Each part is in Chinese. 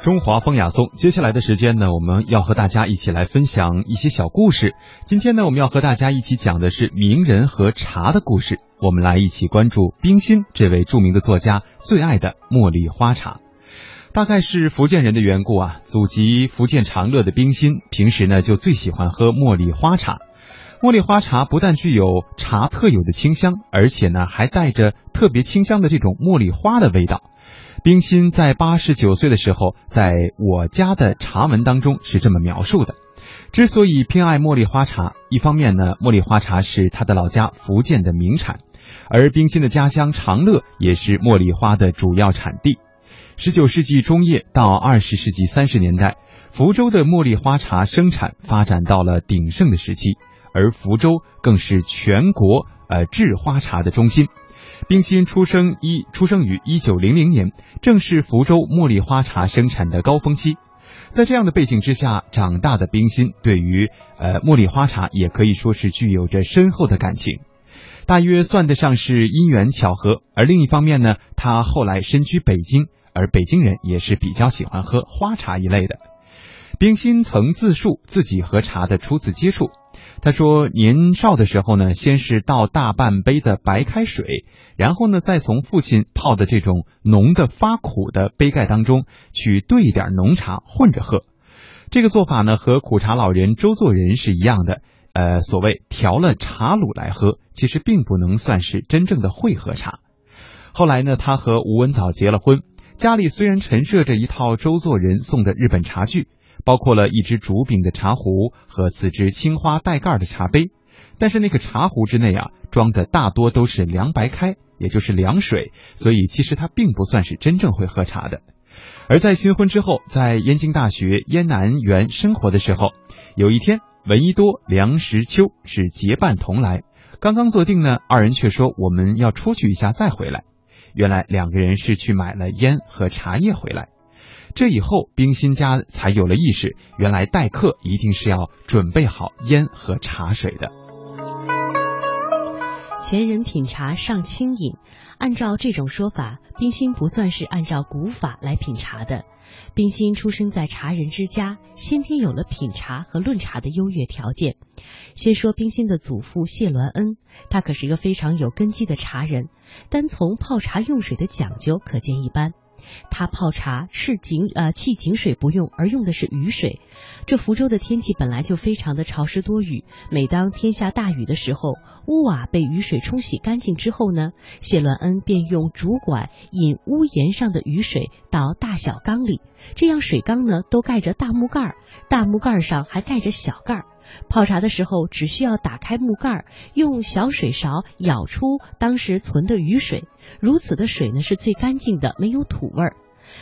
中华风雅颂，接下来的时间呢，我们要和大家一起来分享一些小故事。今天呢，我们要和大家一起讲的是名人和茶的故事。我们来一起关注冰心这位著名的作家最爱的茉莉花茶。大概是福建人的缘故啊，祖籍福建长乐的冰心，平时呢就最喜欢喝茉莉花茶。茉莉花茶不但具有茶特有的清香，而且呢还带着特别清香的这种茉莉花的味道。冰心在八十九岁的时候，在我家的茶文当中是这么描述的：之所以偏爱茉莉花茶，一方面呢，茉莉花茶是他的老家福建的名产，而冰心的家乡长乐也是茉莉花的主要产地。十九世纪中叶到二十世纪三十年代，福州的茉莉花茶生产发展到了鼎盛的时期，而福州更是全国呃制花茶的中心。冰心出生一出生于一九零零年，正是福州茉莉花茶生产的高峰期。在这样的背景之下长大的冰心，对于呃茉莉花茶也可以说是具有着深厚的感情，大约算得上是因缘巧合。而另一方面呢，他后来身居北京，而北京人也是比较喜欢喝花茶一类的。冰心曾自述自己和茶的初次接触。他说，年少的时候呢，先是倒大半杯的白开水，然后呢，再从父亲泡的这种浓的发苦的杯盖当中去兑一点浓茶混着喝。这个做法呢，和苦茶老人周作人是一样的。呃，所谓调了茶卤来喝，其实并不能算是真正的会喝茶。后来呢，他和吴文藻结了婚，家里虽然陈设着一套周作人送的日本茶具。包括了一只竹柄的茶壶和四只青花带盖的茶杯，但是那个茶壶之内啊，装的大多都是凉白开，也就是凉水，所以其实他并不算是真正会喝茶的。而在新婚之后，在燕京大学燕南园生活的时候，有一天，闻一多、梁实秋是结伴同来，刚刚坐定呢，二人却说我们要出去一下再回来。原来两个人是去买了烟和茶叶回来。这以后，冰心家才有了意识，原来待客一定是要准备好烟和茶水的。前人品茶尚清饮，按照这种说法，冰心不算是按照古法来品茶的。冰心出生在茶人之家，先天有了品茶和论茶的优越条件。先说冰心的祖父谢鸾恩，他可是一个非常有根基的茶人，单从泡茶用水的讲究可见一斑。他泡茶是井呃弃井水不用，而用的是雨水。这福州的天气本来就非常的潮湿多雨，每当天下大雨的时候，屋瓦被雨水冲洗干净之后呢，谢鸾恩便用竹管引屋檐上的雨水到大小缸里，这样水缸呢都盖着大木盖儿，大木盖儿上还盖着小盖儿。泡茶的时候，只需要打开木盖儿，用小水勺舀出当时存的雨水，如此的水呢是最干净的，没有土味儿。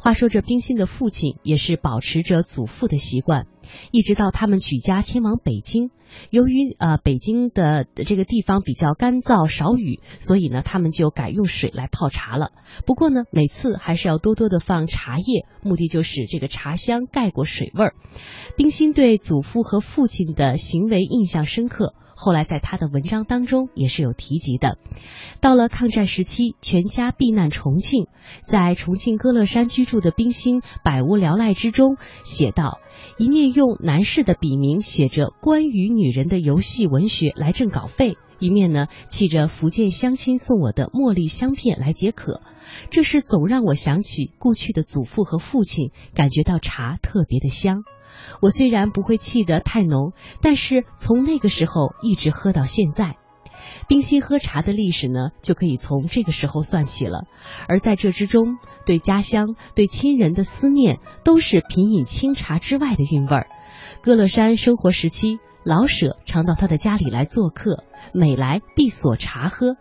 话说这冰心的父亲也是保持着祖父的习惯，一直到他们举家迁往北京。由于呃北京的这个地方比较干燥少雨，所以呢他们就改用水来泡茶了。不过呢每次还是要多多的放茶叶，目的就是这个茶香盖过水味儿。冰心对祖父和父亲的行为印象深刻。后来在他的文章当中也是有提及的。到了抗战时期，全家避难重庆，在重庆歌乐山居住的冰心，百无聊赖之中写道：一面用男士的笔名写着关于女人的游戏文学来挣稿费，一面呢沏着福建乡亲送我的茉莉香片来解渴。这是总让我想起故去的祖父和父亲，感觉到茶特别的香。我虽然不会沏得太浓，但是从那个时候一直喝到现在。冰心喝茶的历史呢，就可以从这个时候算起了。而在这之中，对家乡、对亲人的思念，都是品饮清茶之外的韵味儿。歌乐山生活时期，老舍常到他的家里来做客，每来必索茶喝。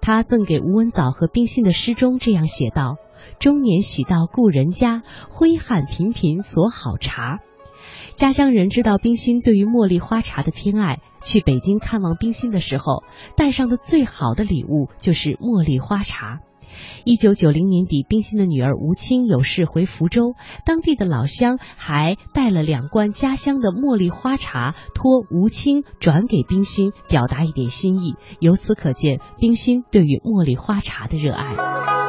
他赠给吴文藻和冰心的诗中这样写道：“中年喜到故人家，挥汗频频索好茶。家乡人知道冰心对于茉莉花茶的偏爱，去北京看望冰心的时候，带上的最好的礼物就是茉莉花茶。一九九零年底，冰心的女儿吴清有事回福州，当地的老乡还带了两罐家乡的茉莉花茶，托吴清转给冰心，表达一点心意。由此可见，冰心对于茉莉花茶的热爱。